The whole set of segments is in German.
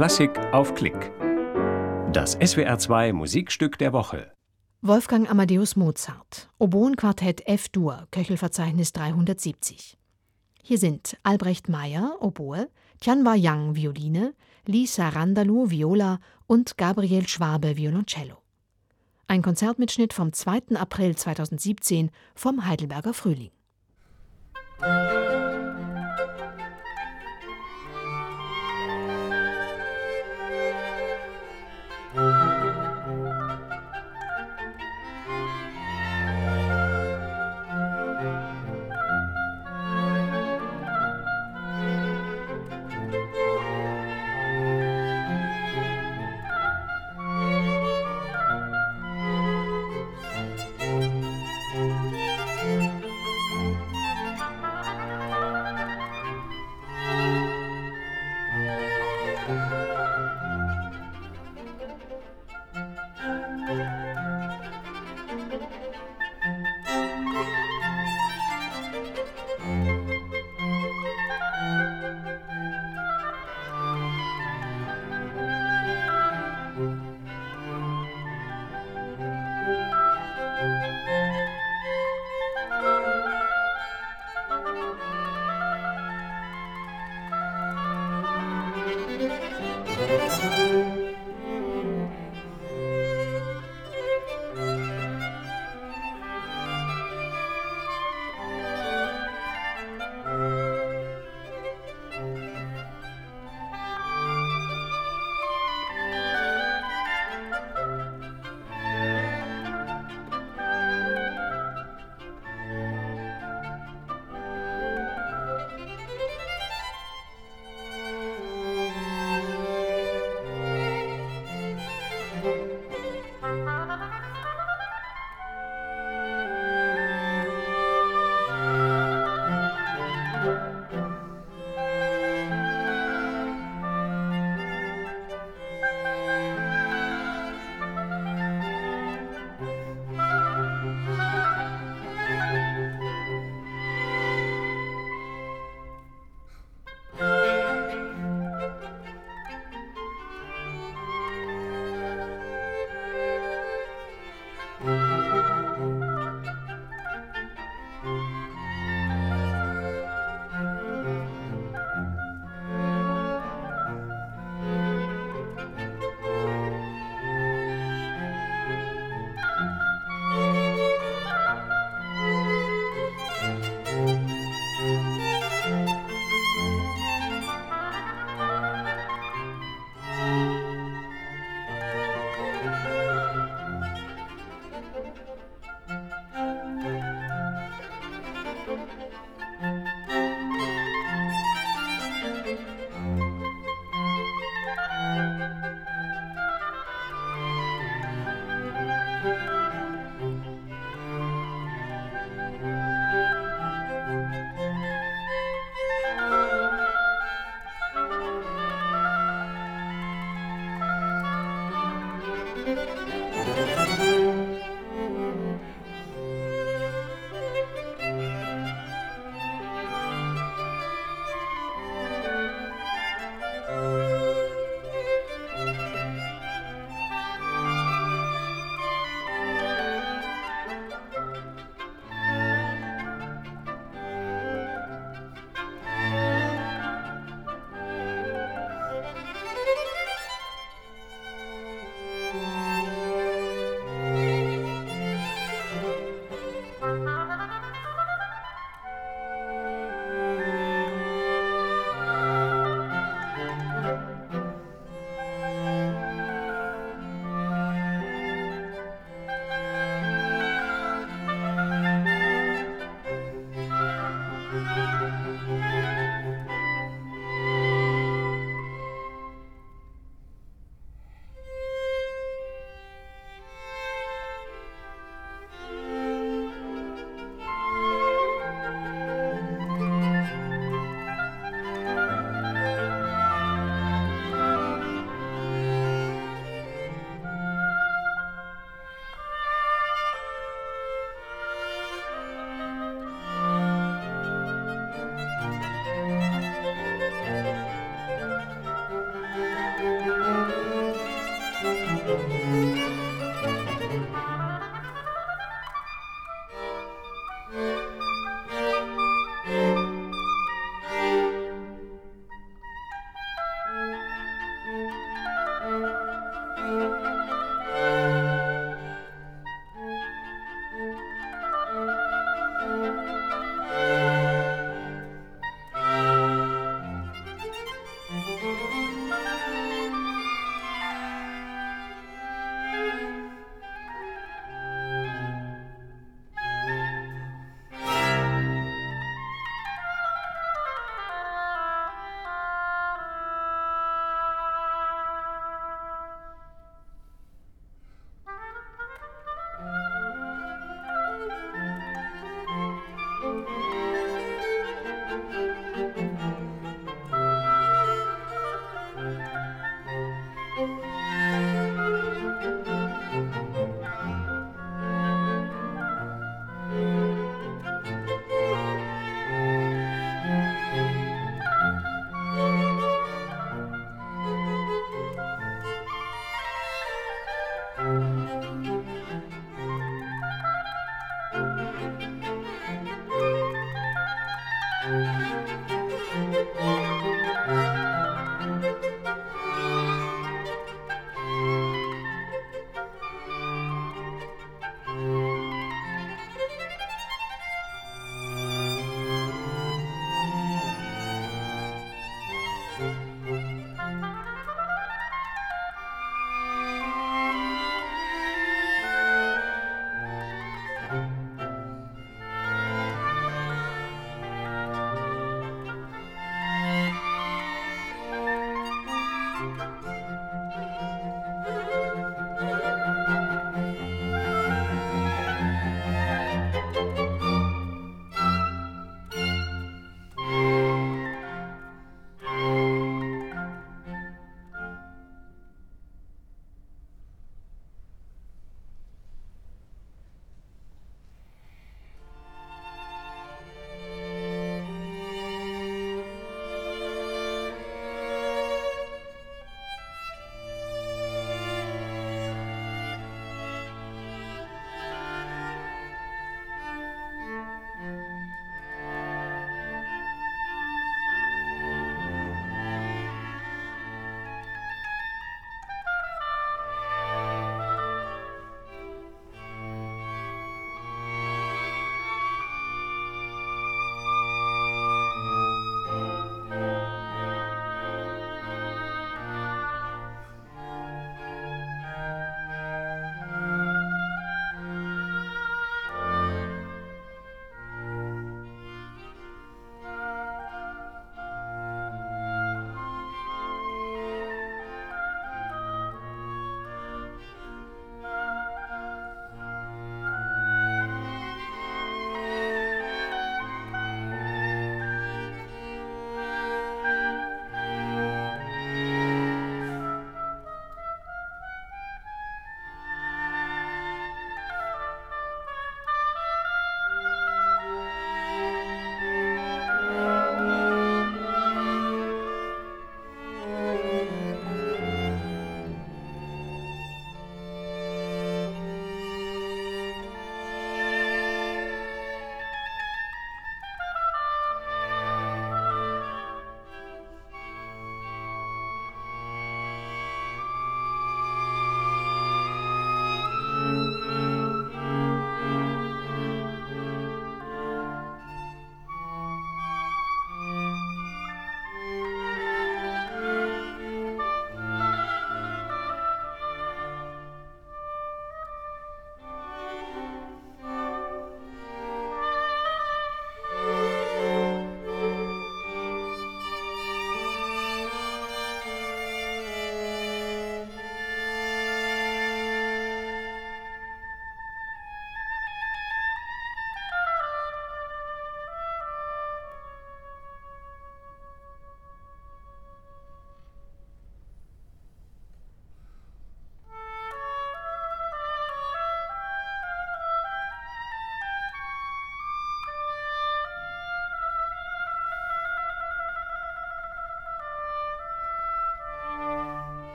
Klassik auf Klick. Das SWR2 Musikstück der Woche. Wolfgang Amadeus Mozart, Oboenquartett F-Dur, Köchelverzeichnis 370. Hier sind Albrecht Meyer, Oboe, Tianwa Yang, Violine, Lisa Randalu, Viola und Gabriel Schwabe, Violoncello. Ein Konzertmitschnitt vom 2. April 2017 vom Heidelberger Frühling.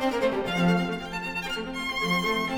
thank you